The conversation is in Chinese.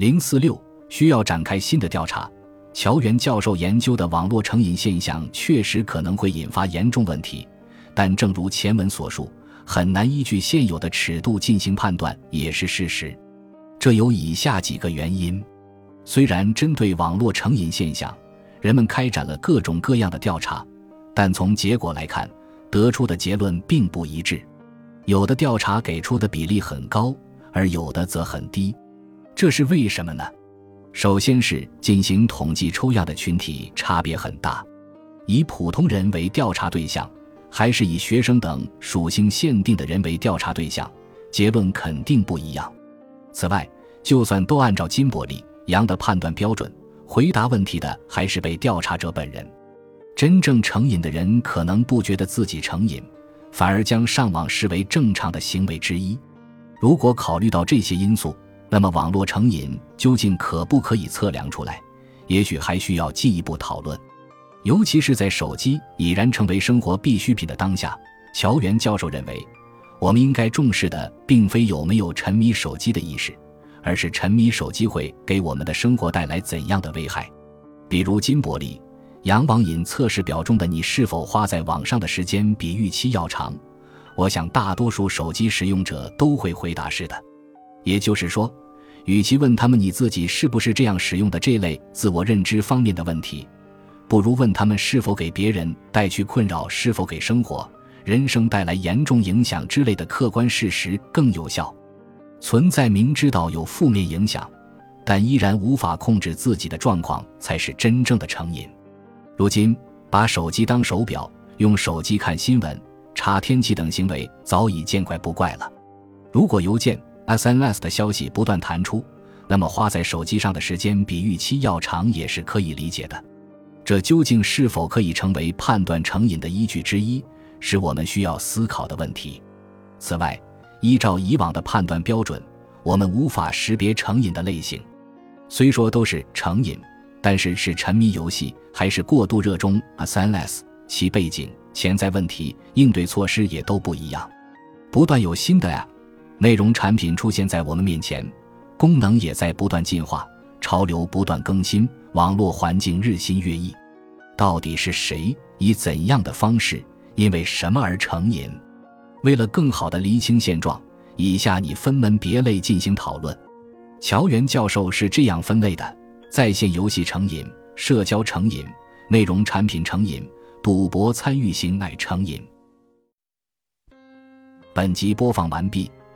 零四六需要展开新的调查。乔元教授研究的网络成瘾现象确实可能会引发严重问题，但正如前文所述，很难依据现有的尺度进行判断也是事实。这有以下几个原因：虽然针对网络成瘾现象，人们开展了各种各样的调查，但从结果来看，得出的结论并不一致。有的调查给出的比例很高，而有的则很低，这是为什么呢？首先是进行统计抽样的群体差别很大，以普通人为调查对象，还是以学生等属性限定的人为调查对象，结论肯定不一样。此外，就算都按照金伯利、杨的判断标准回答问题的，还是被调查者本人。真正成瘾的人可能不觉得自己成瘾，反而将上网视为正常的行为之一。如果考虑到这些因素，那么，网络成瘾究竟可不可以测量出来？也许还需要进一步讨论。尤其是在手机已然成为生活必需品的当下，乔元教授认为，我们应该重视的并非有没有沉迷手机的意识，而是沉迷手机会给我们的生活带来怎样的危害。比如金伯利、杨网瘾测试表中的“你是否花在网上的时间比预期要长”，我想大多数手机使用者都会回答是的。也就是说，与其问他们你自己是不是这样使用的这类自我认知方面的问题，不如问他们是否给别人带去困扰，是否给生活、人生带来严重影响之类的客观事实更有效。存在明知道有负面影响，但依然无法控制自己的状况，才是真正的成瘾。如今，把手机当手表，用手机看新闻、查天气等行为早已见怪不怪了。如果邮件，SNS 的消息不断弹出，那么花在手机上的时间比预期要长也是可以理解的。这究竟是否可以成为判断成瘾的依据之一，是我们需要思考的问题。此外，依照以往的判断标准，我们无法识别成瘾的类型。虽说都是成瘾，但是是沉迷游戏还是过度热衷 SNS，其背景、潜在问题、应对措施也都不一样。不断有新的。内容产品出现在我们面前，功能也在不断进化，潮流不断更新，网络环境日新月异。到底是谁以怎样的方式，因为什么而成瘾？为了更好地厘清现状，以下你分门别类进行讨论。乔元教授是这样分类的：在线游戏成瘾、社交成瘾、内容产品成瘾、赌博参与型爱成瘾。本集播放完毕。